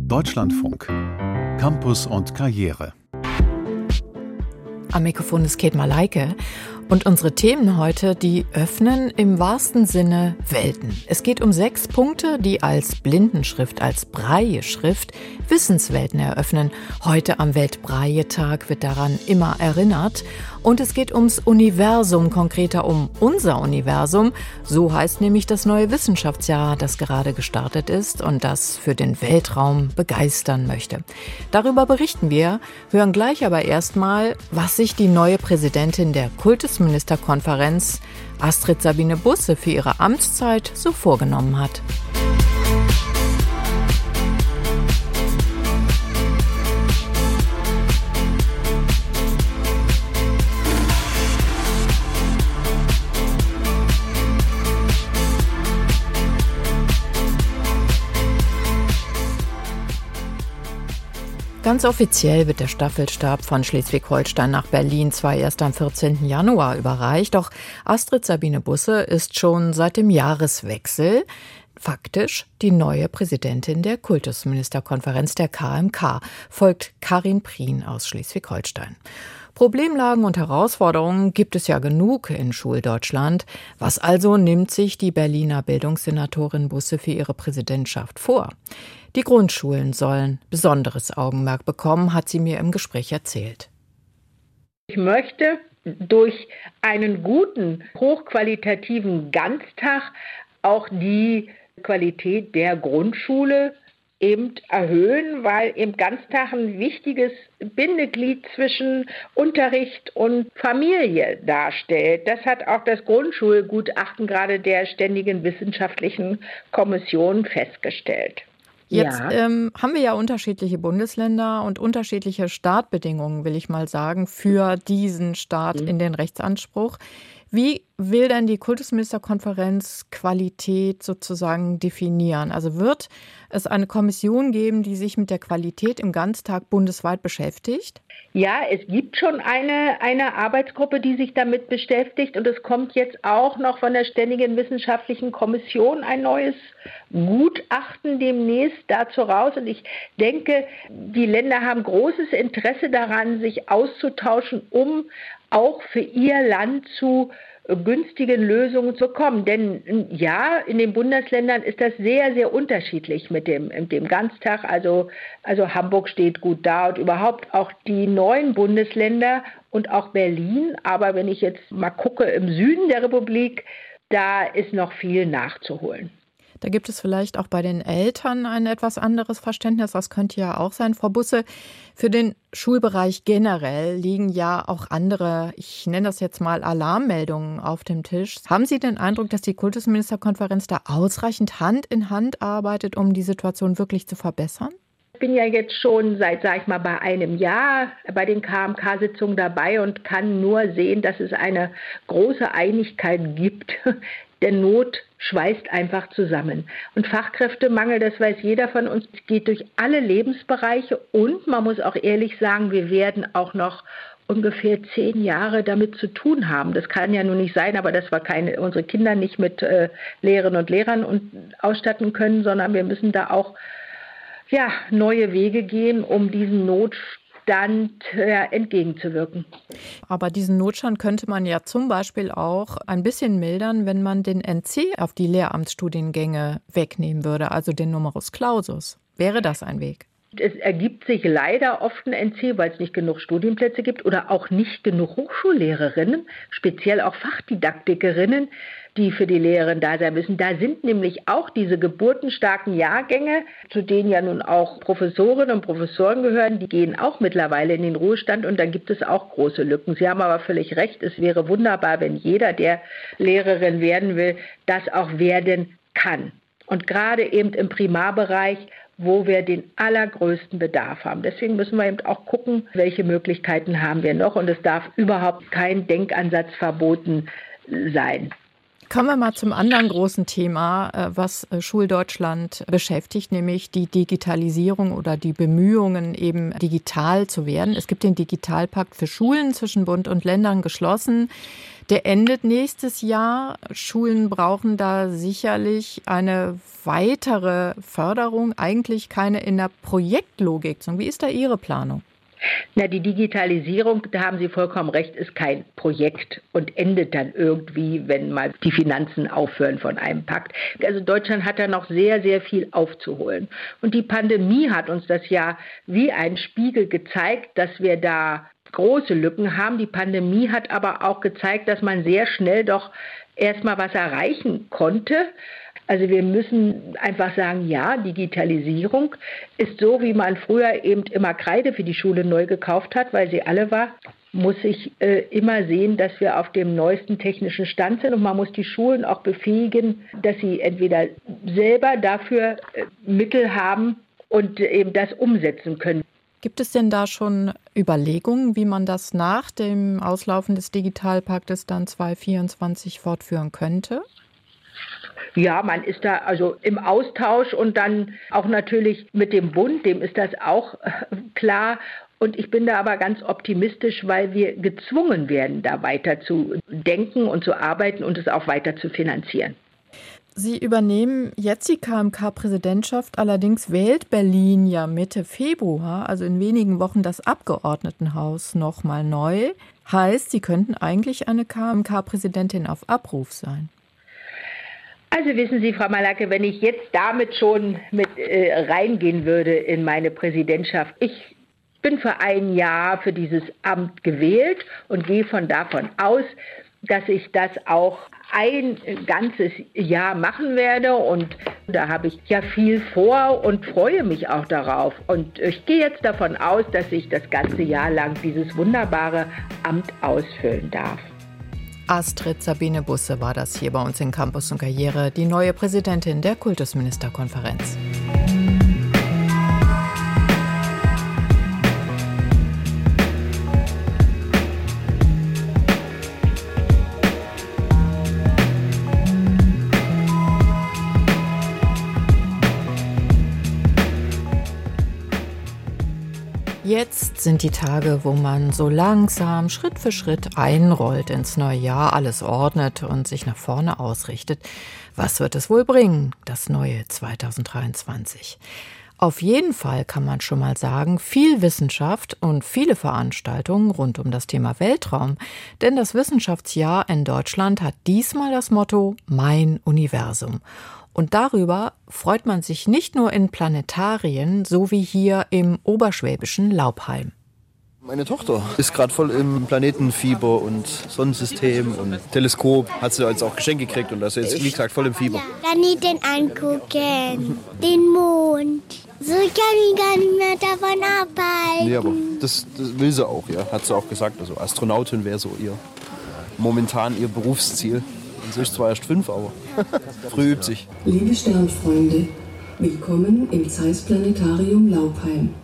Deutschlandfunk. Campus und Karriere. Am Mikrofon ist Kate Malaike. Und unsere Themen heute, die öffnen im wahrsten Sinne Welten. Es geht um sechs Punkte, die als Blindenschrift, als Breie-Schrift Wissenswelten eröffnen. Heute am Weltbreie-Tag wird daran immer erinnert. Und es geht ums Universum, konkreter um unser Universum. So heißt nämlich das neue Wissenschaftsjahr, das gerade gestartet ist und das für den Weltraum begeistern möchte. Darüber berichten wir, hören gleich aber erstmal, was sich die neue Präsidentin der Kultusministerkonferenz, Astrid Sabine Busse, für ihre Amtszeit so vorgenommen hat. Ganz offiziell wird der Staffelstab von Schleswig-Holstein nach Berlin zwar erst am 14. Januar überreicht, doch Astrid Sabine Busse ist schon seit dem Jahreswechsel faktisch die neue Präsidentin der Kultusministerkonferenz der KMK, folgt Karin Prien aus Schleswig-Holstein. Problemlagen und Herausforderungen gibt es ja genug in Schuldeutschland. Was also nimmt sich die Berliner Bildungssenatorin Busse für ihre Präsidentschaft vor? Die Grundschulen sollen besonderes Augenmerk bekommen, hat sie mir im Gespräch erzählt. Ich möchte durch einen guten, hochqualitativen Ganztag auch die Qualität der Grundschule eben erhöhen, weil eben Ganztag ein wichtiges Bindeglied zwischen Unterricht und Familie darstellt. Das hat auch das Grundschulgutachten gerade der Ständigen Wissenschaftlichen Kommission festgestellt. Jetzt ja. ähm, haben wir ja unterschiedliche Bundesländer und unterschiedliche Startbedingungen, will ich mal sagen, für diesen Start mhm. in den Rechtsanspruch. Wie will denn die Kultusministerkonferenz Qualität sozusagen definieren? Also wird es eine Kommission geben, die sich mit der Qualität im Ganztag bundesweit beschäftigt? Ja, es gibt schon eine, eine Arbeitsgruppe, die sich damit beschäftigt und es kommt jetzt auch noch von der Ständigen Wissenschaftlichen Kommission ein neues Gutachten demnächst dazu raus. Und ich denke, die Länder haben großes Interesse daran, sich auszutauschen, um auch für ihr Land zu günstigen Lösungen zu kommen. Denn ja, in den Bundesländern ist das sehr, sehr unterschiedlich mit dem, mit dem Ganztag. Also, also Hamburg steht gut da und überhaupt auch die neuen Bundesländer und auch Berlin. Aber wenn ich jetzt mal gucke im Süden der Republik, da ist noch viel nachzuholen. Da gibt es vielleicht auch bei den Eltern ein etwas anderes Verständnis. Das könnte ja auch sein. Frau Busse, für den Schulbereich generell liegen ja auch andere, ich nenne das jetzt mal Alarmmeldungen auf dem Tisch. Haben Sie den Eindruck, dass die Kultusministerkonferenz da ausreichend Hand in Hand arbeitet, um die Situation wirklich zu verbessern? Ich bin ja jetzt schon seit, sag ich mal, bei einem Jahr bei den KMK-Sitzungen dabei und kann nur sehen, dass es eine große Einigkeit gibt. Der Not schweißt einfach zusammen. Und Fachkräftemangel, das weiß jeder von uns, geht durch alle Lebensbereiche und man muss auch ehrlich sagen, wir werden auch noch ungefähr zehn Jahre damit zu tun haben. Das kann ja nun nicht sein, aber dass wir keine, unsere Kinder nicht mit äh, Lehrerinnen und Lehrern und, ausstatten können, sondern wir müssen da auch ja, neue Wege gehen, um diesen Notstand Notstand äh, entgegenzuwirken. Aber diesen Notstand könnte man ja zum Beispiel auch ein bisschen mildern, wenn man den NC auf die Lehramtsstudiengänge wegnehmen würde, also den Numerus Clausus. Wäre das ein Weg? Es ergibt sich leider oft ein NC, weil es nicht genug Studienplätze gibt oder auch nicht genug Hochschullehrerinnen, speziell auch Fachdidaktikerinnen, die für die Lehrerin da sein müssen. Da sind nämlich auch diese geburtenstarken Jahrgänge, zu denen ja nun auch Professorinnen und Professoren gehören, die gehen auch mittlerweile in den Ruhestand und da gibt es auch große Lücken. Sie haben aber völlig recht, es wäre wunderbar, wenn jeder, der Lehrerin werden will, das auch werden kann. Und gerade eben im Primarbereich wo wir den allergrößten Bedarf haben. Deswegen müssen wir eben auch gucken, welche Möglichkeiten haben wir noch. Und es darf überhaupt kein Denkansatz verboten sein. Kommen wir mal zum anderen großen Thema, äh, was äh, Schuldeutschland beschäftigt, nämlich die Digitalisierung oder die Bemühungen, eben digital zu werden. Es gibt den Digitalpakt für Schulen zwischen Bund und Ländern geschlossen. Der endet nächstes Jahr. Schulen brauchen da sicherlich eine weitere Förderung, eigentlich keine in der Projektlogik. Wie ist da Ihre Planung? Na, die Digitalisierung, da haben Sie vollkommen recht, ist kein Projekt und endet dann irgendwie, wenn mal die Finanzen aufhören von einem Pakt. Also Deutschland hat da noch sehr, sehr viel aufzuholen. Und die Pandemie hat uns das ja wie ein Spiegel gezeigt, dass wir da große Lücken haben. Die Pandemie hat aber auch gezeigt, dass man sehr schnell doch erstmal was erreichen konnte. Also wir müssen einfach sagen, ja, Digitalisierung ist so, wie man früher eben immer Kreide für die Schule neu gekauft hat, weil sie alle war muss ich äh, immer sehen, dass wir auf dem neuesten technischen Stand sind und man muss die Schulen auch befähigen, dass sie entweder selber dafür äh, Mittel haben und äh, eben das umsetzen können. Gibt es denn da schon Überlegungen, wie man das nach dem Auslaufen des Digitalpaktes dann 2024 fortführen könnte? Ja, man ist da also im Austausch und dann auch natürlich mit dem Bund, dem ist das auch äh, klar. Und ich bin da aber ganz optimistisch, weil wir gezwungen werden, da weiter zu denken und zu arbeiten und es auch weiter zu finanzieren. Sie übernehmen jetzt die KMK-Präsidentschaft, allerdings wählt Berlin ja Mitte Februar, also in wenigen Wochen, das Abgeordnetenhaus nochmal neu. Heißt, Sie könnten eigentlich eine KMK-Präsidentin auf Abruf sein. Also wissen Sie, Frau Malacke, wenn ich jetzt damit schon mit äh, reingehen würde in meine Präsidentschaft, ich bin für ein Jahr für dieses Amt gewählt und gehe von davon aus, dass ich das auch ein ganzes Jahr machen werde und da habe ich ja viel vor und freue mich auch darauf. Und ich gehe jetzt davon aus, dass ich das ganze Jahr lang dieses wunderbare Amt ausfüllen darf. Astrid Sabine Busse war das hier bei uns in Campus und Karriere, die neue Präsidentin der Kultusministerkonferenz. Jetzt sind die Tage, wo man so langsam Schritt für Schritt einrollt ins neue Jahr, alles ordnet und sich nach vorne ausrichtet. Was wird es wohl bringen, das neue 2023? Auf jeden Fall kann man schon mal sagen, viel Wissenschaft und viele Veranstaltungen rund um das Thema Weltraum. Denn das Wissenschaftsjahr in Deutschland hat diesmal das Motto Mein Universum. Und darüber freut man sich nicht nur in Planetarien, so wie hier im oberschwäbischen Laubheim. Meine Tochter ist gerade voll im Planetenfieber und Sonnensystem und Teleskop hat sie jetzt auch Geschenk gekriegt und das ist jetzt, wie gesagt, voll im Fieber. Planeten angucken, den Mond. So kann ich gar nicht mehr davon abhalten. Nee, aber das, das will sie auch, ja, hat sie auch gesagt. Also Astronautin wäre so ihr momentan ihr Berufsziel. Sie ist zwar erst fünf, aber früh übt sich. Liebe Sternfreunde, willkommen im Zeiss Planetarium Laubheim.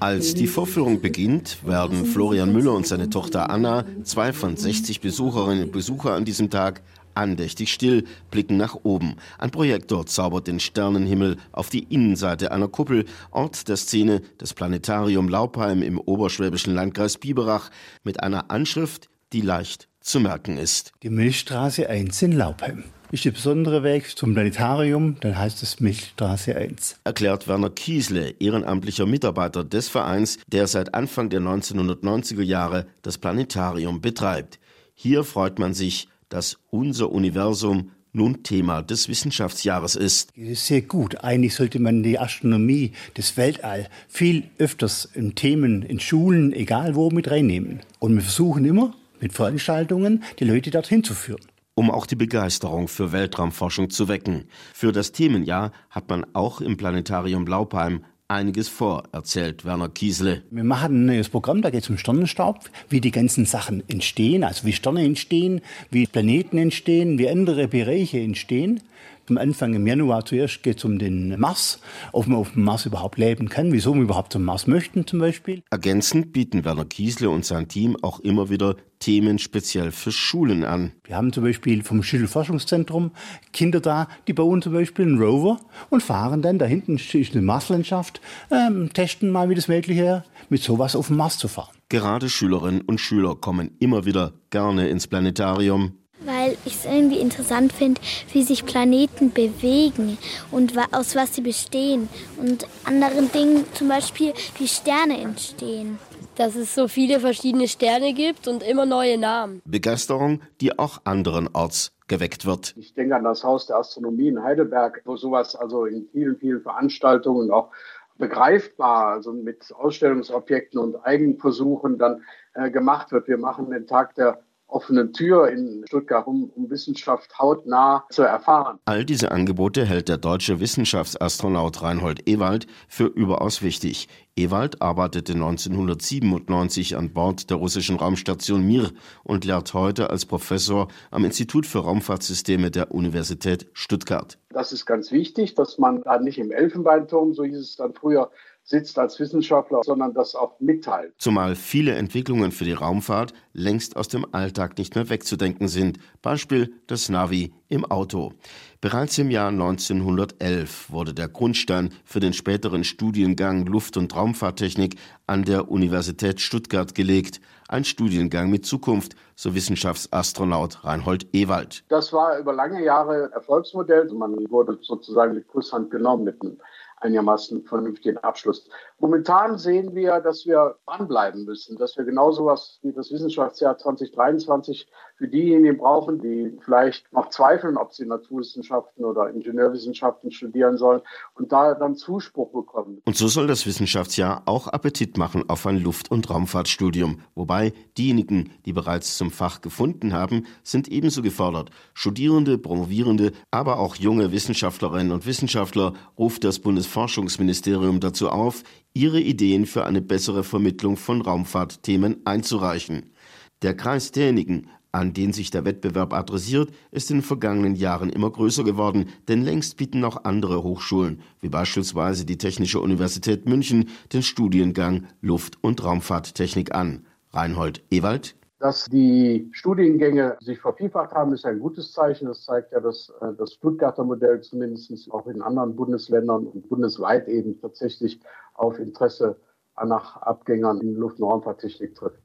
Als die Vorführung beginnt, werden Florian Müller und seine Tochter Anna, zwei von 60 Besucherinnen und Besucher an diesem Tag, andächtig still, blicken nach oben. Ein Projektor zaubert den Sternenhimmel auf die Innenseite einer Kuppel, Ort der Szene des Planetarium Laubheim im oberschwäbischen Landkreis Biberach, mit einer Anschrift, die leicht zu merken ist. Die Milchstraße 1 in Laubheim. Ist der besondere Weg zum Planetarium, dann heißt es Milchstraße 1. Erklärt Werner Kiesle, ehrenamtlicher Mitarbeiter des Vereins, der seit Anfang der 1990er Jahre das Planetarium betreibt. Hier freut man sich, dass unser Universum nun Thema des Wissenschaftsjahres ist. Das ist sehr gut. Eigentlich sollte man die Astronomie, das Weltall viel öfters in Themen, in Schulen, egal wo, mit reinnehmen. Und wir versuchen immer, mit Veranstaltungen die Leute dorthin zu führen. Um auch die Begeisterung für Weltraumforschung zu wecken. Für das Themenjahr hat man auch im Planetarium Blaupheim einiges vor, erzählt Werner Kiesle. Wir machen ein neues Programm, da geht es um Sternenstaub, wie die ganzen Sachen entstehen, also wie Sterne entstehen, wie Planeten entstehen, wie andere Bereiche entstehen. Am Anfang im Januar zuerst geht es um den Mars, ob man auf dem Mars überhaupt leben kann, wieso wir überhaupt zum Mars möchten zum Beispiel. Ergänzend bieten Werner Kiesle und sein Team auch immer wieder Themen speziell für Schulen an. Wir haben zum Beispiel vom Schüttelforschungszentrum Kinder da, die bauen zum Beispiel einen Rover und fahren dann, da hinten ist eine Marslandschaft, ähm, testen mal, wie das möglich wäre, mit sowas auf dem Mars zu fahren. Gerade Schülerinnen und Schüler kommen immer wieder gerne ins Planetarium. Weil ich es irgendwie interessant finde, wie sich Planeten bewegen und aus was sie bestehen. Und anderen Dingen, zum Beispiel, wie Sterne entstehen dass es so viele verschiedene Sterne gibt und immer neue Namen. Begeisterung, die auch anderenorts geweckt wird. Ich denke an das Haus der Astronomie in Heidelberg, wo sowas also in vielen, vielen Veranstaltungen auch begreifbar, also mit Ausstellungsobjekten und Eigenversuchen dann äh, gemacht wird. Wir machen den Tag der offenen Tür in Stuttgart, um, um, Wissenschaft hautnah zu erfahren. All diese Angebote hält der deutsche Wissenschaftsastronaut Reinhold Ewald für überaus wichtig. Ewald arbeitete 1997 an Bord der russischen Raumstation Mir und lehrt heute als Professor am Institut für Raumfahrtsysteme der Universität Stuttgart. Das ist ganz wichtig, dass man da nicht im Elfenbeinturm, so hieß es dann früher, sitzt als Wissenschaftler, sondern das auch mitteilt. Zumal viele Entwicklungen für die Raumfahrt längst aus dem Alltag nicht mehr wegzudenken sind. Beispiel das Navi im Auto. Bereits im Jahr 1911 wurde der Grundstein für den späteren Studiengang Luft- und Raumfahrttechnik an der Universität Stuttgart gelegt. Ein Studiengang mit Zukunft, so Wissenschaftsastronaut Reinhold Ewald. Das war über lange Jahre Erfolgsmodell. Man wurde sozusagen mit Kusshand genommen mit einem einigermaßen vernünftigen Abschluss. Momentan sehen wir, dass wir dranbleiben müssen, dass wir genau sowas wie das Wissenschaftsjahr 2023 für diejenigen brauchen, die vielleicht noch zweifeln, ob sie Naturwissenschaften oder Ingenieurwissenschaften studieren sollen und da dann Zuspruch bekommen. Und so soll das Wissenschaftsjahr auch Appetit machen auf ein Luft- und Raumfahrtstudium. Wobei diejenigen, die bereits zum Fach gefunden haben, sind ebenso gefordert. Studierende, Promovierende, aber auch junge Wissenschaftlerinnen und Wissenschaftler ruft das Bundesforschungsministerium dazu auf, ihre Ideen für eine bessere Vermittlung von Raumfahrtthemen einzureichen. Der Kreis derjenigen, an den sich der Wettbewerb adressiert, ist in den vergangenen Jahren immer größer geworden, denn längst bieten auch andere Hochschulen, wie beispielsweise die Technische Universität München, den Studiengang Luft- und Raumfahrttechnik an. Reinhold Ewald dass die Studiengänge sich vervielfacht haben, ist ein gutes Zeichen. Das zeigt ja, dass äh, das Stuttgarter Modell zumindest auch in anderen Bundesländern und bundesweit eben tatsächlich auf Interesse nach Abgängern in Luft- und Raumfahrttechnik trifft.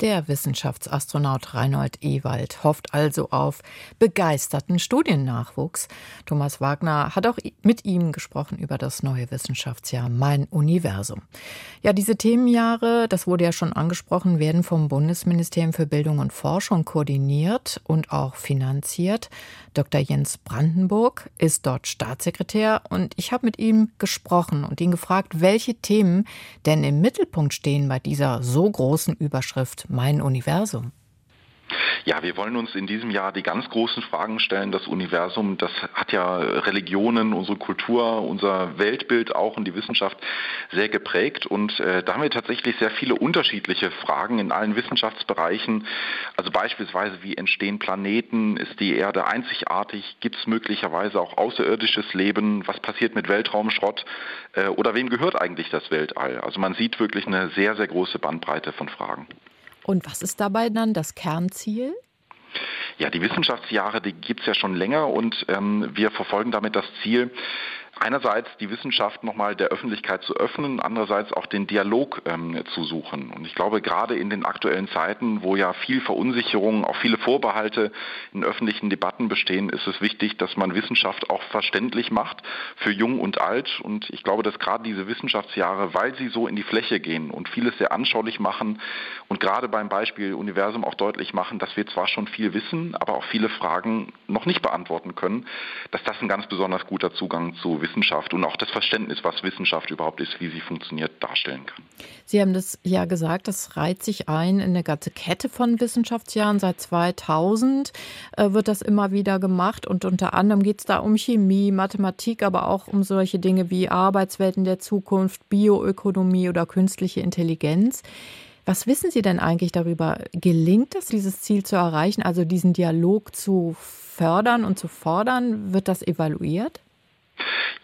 Der Wissenschaftsastronaut Reinhold Ewald hofft also auf begeisterten Studiennachwuchs. Thomas Wagner hat auch mit ihm gesprochen über das neue Wissenschaftsjahr Mein Universum. Ja, diese Themenjahre, das wurde ja schon angesprochen, werden vom Bundesministerium für Bildung und Forschung koordiniert und auch finanziert. Dr. Jens Brandenburg ist dort Staatssekretär und ich habe mit ihm gesprochen und ihn gefragt, welche Themen denn im Mittelpunkt stehen bei dieser so großen Überschrift Mein Universum. Ja, wir wollen uns in diesem Jahr die ganz großen Fragen stellen. Das Universum, das hat ja Religionen, unsere Kultur, unser Weltbild auch und die Wissenschaft sehr geprägt. Und äh, da haben wir tatsächlich sehr viele unterschiedliche Fragen in allen Wissenschaftsbereichen. Also beispielsweise, wie entstehen Planeten? Ist die Erde einzigartig? Gibt es möglicherweise auch außerirdisches Leben? Was passiert mit Weltraumschrott? Äh, oder wem gehört eigentlich das Weltall? Also man sieht wirklich eine sehr, sehr große Bandbreite von Fragen. Und was ist dabei dann das Kernziel? Ja, die Wissenschaftsjahre, die gibt es ja schon länger und ähm, wir verfolgen damit das Ziel, einerseits die Wissenschaft nochmal der Öffentlichkeit zu öffnen, andererseits auch den Dialog ähm, zu suchen. Und ich glaube, gerade in den aktuellen Zeiten, wo ja viel Verunsicherung, auch viele Vorbehalte in öffentlichen Debatten bestehen, ist es wichtig, dass man Wissenschaft auch verständlich macht für jung und alt. Und ich glaube, dass gerade diese Wissenschaftsjahre, weil sie so in die Fläche gehen und vieles sehr anschaulich machen und gerade beim Beispiel Universum auch deutlich machen, dass wir zwar schon viel wissen, aber auch viele Fragen noch nicht beantworten können, dass das ein ganz besonders guter Zugang zu Wissenschaft Wissenschaft und auch das Verständnis, was Wissenschaft überhaupt ist, wie sie funktioniert, darstellen kann. Sie haben das ja gesagt, das reiht sich ein in eine ganze Kette von Wissenschaftsjahren. Seit 2000 äh, wird das immer wieder gemacht und unter anderem geht es da um Chemie, Mathematik, aber auch um solche Dinge wie Arbeitswelten der Zukunft, Bioökonomie oder künstliche Intelligenz. Was wissen Sie denn eigentlich darüber? Gelingt es, dieses Ziel zu erreichen, also diesen Dialog zu fördern und zu fordern? Wird das evaluiert?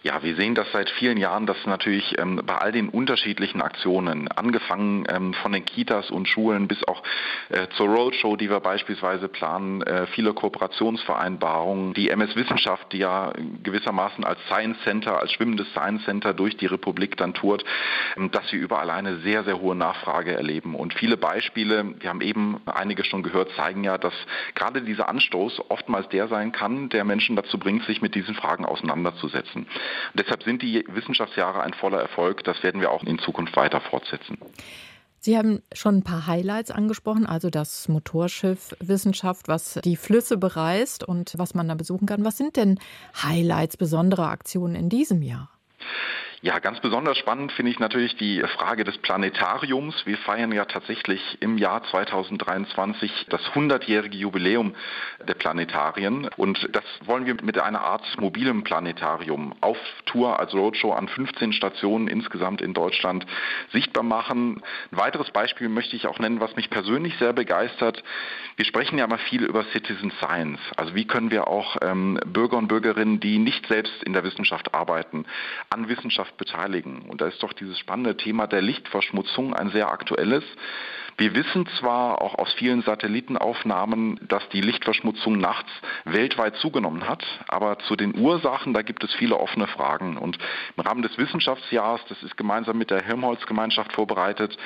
Ja, wir sehen das seit vielen Jahren, dass natürlich ähm, bei all den unterschiedlichen Aktionen, angefangen ähm, von den Kitas und Schulen bis auch äh, zur Roadshow, die wir beispielsweise planen, äh, viele Kooperationsvereinbarungen, die MS Wissenschaft, die ja gewissermaßen als Science Center, als schwimmendes Science Center durch die Republik dann tourt, ähm, dass wir überall eine sehr, sehr hohe Nachfrage erleben. Und viele Beispiele, wir haben eben einige schon gehört, zeigen ja, dass gerade dieser Anstoß oftmals der sein kann, der Menschen dazu bringt, sich mit diesen Fragen auseinanderzusetzen. Und deshalb sind die Wissenschaftsjahre ein voller Erfolg. Das werden wir auch in Zukunft weiter fortsetzen. Sie haben schon ein paar Highlights angesprochen, also das Motorschiff Wissenschaft, was die Flüsse bereist und was man da besuchen kann. Was sind denn Highlights, besondere Aktionen in diesem Jahr? Ja, ganz besonders spannend finde ich natürlich die Frage des Planetariums. Wir feiern ja tatsächlich im Jahr 2023 das 100-jährige Jubiläum der Planetarien und das wollen wir mit einer Art mobilem Planetarium auf Tour als Roadshow an 15 Stationen insgesamt in Deutschland sichtbar machen. Ein weiteres Beispiel möchte ich auch nennen, was mich persönlich sehr begeistert. Wir sprechen ja mal viel über Citizen Science. Also wie können wir auch ähm, Bürger und Bürgerinnen, die nicht selbst in der Wissenschaft arbeiten, an Wissenschaft beteiligen. Und da ist doch dieses spannende Thema der Lichtverschmutzung ein sehr aktuelles. Wir wissen zwar auch aus vielen Satellitenaufnahmen, dass die Lichtverschmutzung nachts weltweit zugenommen hat, aber zu den Ursachen, da gibt es viele offene Fragen. Und im Rahmen des Wissenschaftsjahres, das ist gemeinsam mit der Helmholtz-Gemeinschaft vorbereitet,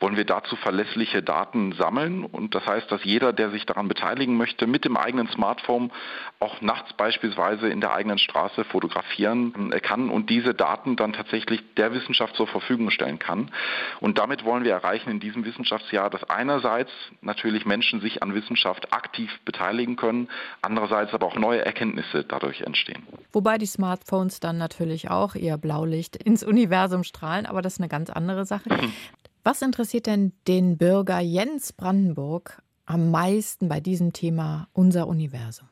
wollen wir dazu verlässliche Daten sammeln. Und das heißt, dass jeder, der sich daran beteiligen möchte, mit dem eigenen Smartphone auch nachts beispielsweise in der eigenen Straße fotografieren kann und diese Daten dann tatsächlich der Wissenschaft zur Verfügung stellen kann. Und damit wollen wir erreichen in diesem Wissenschaftsjahr, ja, dass einerseits natürlich Menschen sich an Wissenschaft aktiv beteiligen können, andererseits aber auch neue Erkenntnisse dadurch entstehen. Wobei die Smartphones dann natürlich auch ihr Blaulicht ins Universum strahlen, aber das ist eine ganz andere Sache. Was interessiert denn den Bürger Jens Brandenburg am meisten bei diesem Thema unser Universum?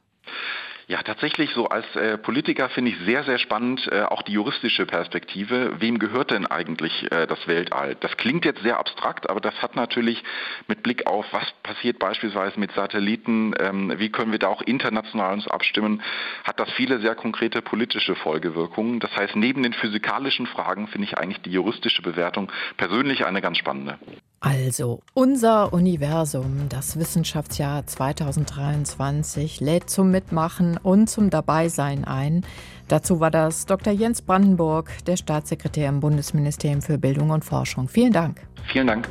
Ja, tatsächlich so als äh, Politiker finde ich sehr, sehr spannend äh, auch die juristische Perspektive. Wem gehört denn eigentlich äh, das Weltall? Das klingt jetzt sehr abstrakt, aber das hat natürlich mit Blick auf, was passiert beispielsweise mit Satelliten, ähm, wie können wir da auch international uns abstimmen, hat das viele sehr konkrete politische Folgewirkungen. Das heißt, neben den physikalischen Fragen finde ich eigentlich die juristische Bewertung persönlich eine ganz spannende. Also, unser Universum, das Wissenschaftsjahr 2023, lädt zum Mitmachen und zum Dabeisein ein. Dazu war das Dr. Jens Brandenburg, der Staatssekretär im Bundesministerium für Bildung und Forschung. Vielen Dank. Vielen Dank.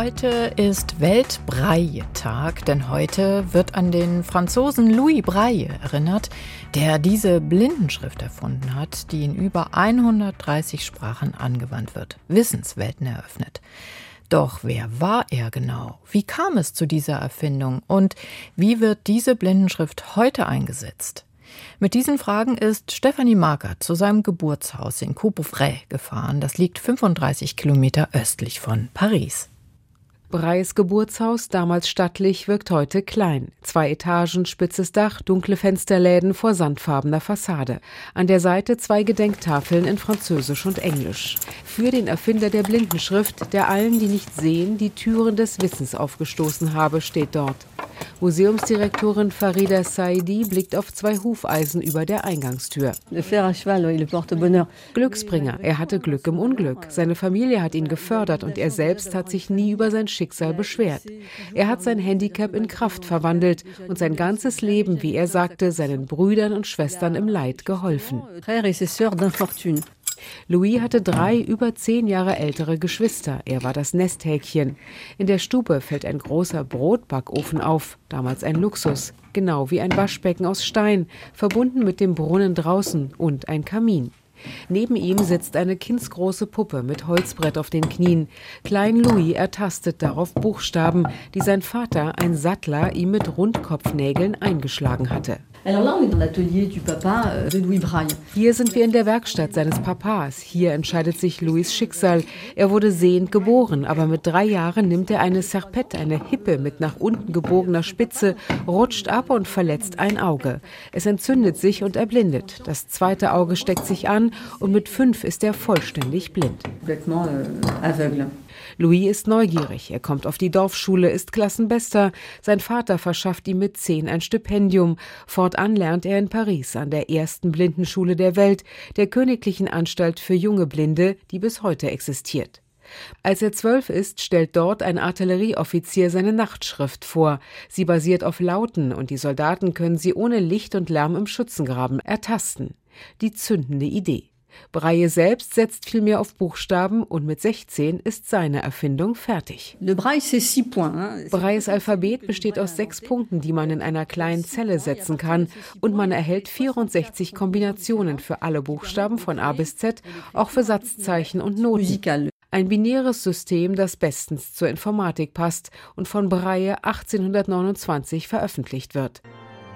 Heute ist Weltbreie-Tag, denn heute wird an den Franzosen Louis Braille erinnert, der diese Blindenschrift erfunden hat, die in über 130 Sprachen angewandt wird, Wissenswelten eröffnet. Doch wer war er genau? Wie kam es zu dieser Erfindung? Und wie wird diese Blindenschrift heute eingesetzt? Mit diesen Fragen ist Stephanie Marker zu seinem Geburtshaus in Coupefray gefahren. Das liegt 35 Kilometer östlich von Paris. Breis Geburtshaus, damals stattlich, wirkt heute klein. Zwei Etagen, spitzes Dach, dunkle Fensterläden vor sandfarbener Fassade. An der Seite zwei Gedenktafeln in Französisch und Englisch. Für den Erfinder der Blindenschrift, der allen, die nicht sehen, die Türen des Wissens aufgestoßen habe, steht dort. Museumsdirektorin Farida Saidi blickt auf zwei Hufeisen über der Eingangstür. Glücksbringer. Er hatte Glück im Unglück. Seine Familie hat ihn gefördert und er selbst hat sich nie über sein Schicksal beschwert. Er hat sein Handicap in Kraft verwandelt und sein ganzes Leben, wie er sagte, seinen Brüdern und Schwestern im Leid geholfen. Louis hatte drei über zehn Jahre ältere Geschwister. Er war das Nesthäkchen. In der Stube fällt ein großer Brotbackofen auf, damals ein Luxus, genau wie ein Waschbecken aus Stein, verbunden mit dem Brunnen draußen und ein Kamin. Neben ihm sitzt eine kindsgroße Puppe mit Holzbrett auf den Knien. Klein Louis ertastet darauf Buchstaben, die sein Vater, ein Sattler, ihm mit Rundkopfnägeln eingeschlagen hatte. Euh, Hier sind wir in der Werkstatt seines Papas. Hier entscheidet sich Louis Schicksal. Er wurde sehend geboren, aber mit drei Jahren nimmt er eine Serpette, eine Hippe mit nach unten gebogener Spitze, rutscht ab und verletzt ein Auge. Es entzündet sich und erblindet. Das zweite Auge steckt sich an und mit fünf ist er vollständig blind. Louis ist neugierig. Er kommt auf die Dorfschule, ist Klassenbester. Sein Vater verschafft ihm mit zehn ein Stipendium. Fortan lernt er in Paris an der ersten Blindenschule der Welt, der Königlichen Anstalt für junge Blinde, die bis heute existiert. Als er zwölf ist, stellt dort ein Artillerieoffizier seine Nachtschrift vor. Sie basiert auf Lauten und die Soldaten können sie ohne Licht und Lärm im Schützengraben ertasten. Die zündende Idee. Braille selbst setzt vielmehr auf Buchstaben und mit 16 ist seine Erfindung fertig. Brailles Alphabet besteht aus sechs Punkten, die man in einer kleinen Zelle setzen kann und man erhält 64 Kombinationen für alle Buchstaben von A bis Z, auch für Satzzeichen und Noten. Ein binäres System, das bestens zur Informatik passt und von Braille 1829 veröffentlicht wird.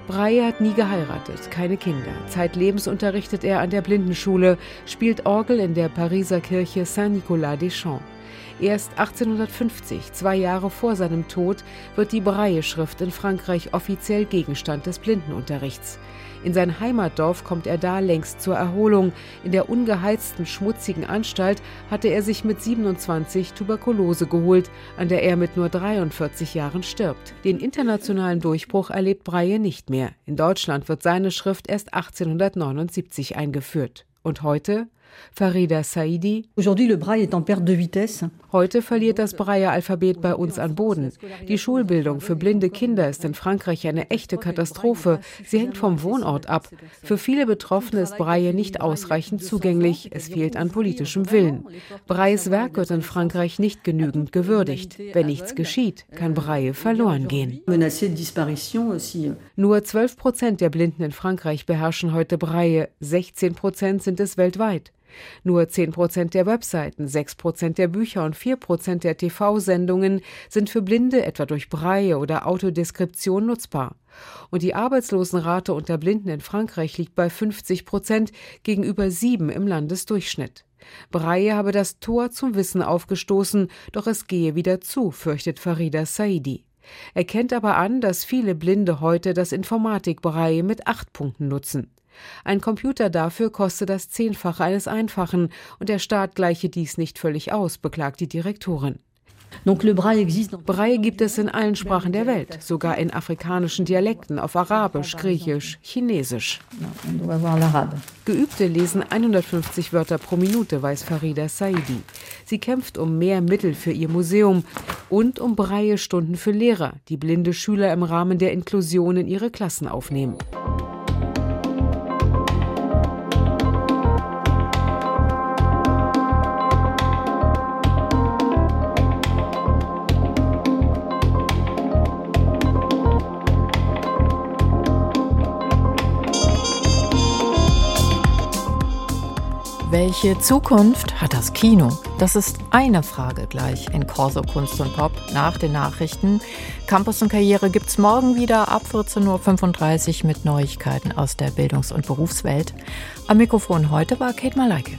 Breyer hat nie geheiratet, keine Kinder. Zeitlebens unterrichtet er an der Blindenschule, spielt Orgel in der Pariser Kirche Saint-Nicolas des Champs. Erst 1850, zwei Jahre vor seinem Tod, wird die Braille-Schrift in Frankreich offiziell Gegenstand des Blindenunterrichts. In sein Heimatdorf kommt er da längst zur Erholung. In der ungeheizten, schmutzigen Anstalt hatte er sich mit 27 Tuberkulose geholt, an der er mit nur 43 Jahren stirbt. Den internationalen Durchbruch erlebt Breie nicht mehr. In Deutschland wird seine Schrift erst 1879 eingeführt. Und heute? Farida Saidi. Heute verliert das Braille-Alphabet bei uns an Boden. Die Schulbildung für blinde Kinder ist in Frankreich eine echte Katastrophe. Sie hängt vom Wohnort ab. Für viele Betroffene ist Braille nicht ausreichend zugänglich. Es fehlt an politischem Willen. Brailles Werk wird in Frankreich nicht genügend gewürdigt. Wenn nichts geschieht, kann Braille verloren gehen. Nur 12 Prozent der Blinden in Frankreich beherrschen heute Braille. 16 Prozent sind es weltweit. Nur 10 Prozent der Webseiten, 6 Prozent der Bücher und 4 Prozent der TV-Sendungen sind für Blinde etwa durch Breie oder Autodeskription nutzbar. Und die Arbeitslosenrate unter Blinden in Frankreich liegt bei 50 Prozent gegenüber 7 im Landesdurchschnitt. Breie habe das Tor zum Wissen aufgestoßen, doch es gehe wieder zu, fürchtet Farida Saidi. Er kennt aber an, dass viele Blinde heute das Informatik-Breie mit acht Punkten nutzen. Ein Computer dafür koste das Zehnfache eines einfachen, und der Staat gleiche dies nicht völlig aus, beklagt die Direktorin. Braille gibt es in allen Sprachen der Welt, sogar in afrikanischen Dialekten, auf Arabisch, Griechisch, Chinesisch. Geübte lesen 150 Wörter pro Minute, weiß Farida Saidi. Sie kämpft um mehr Mittel für ihr Museum und um Braille-Stunden für Lehrer, die blinde Schüler im Rahmen der Inklusion in ihre Klassen aufnehmen. Welche Zukunft hat das Kino? Das ist eine Frage gleich in Corso Kunst und Pop nach den Nachrichten. Campus und Karriere gibt's morgen wieder ab 14.35 Uhr mit Neuigkeiten aus der Bildungs- und Berufswelt. Am Mikrofon heute war Kate Malaike.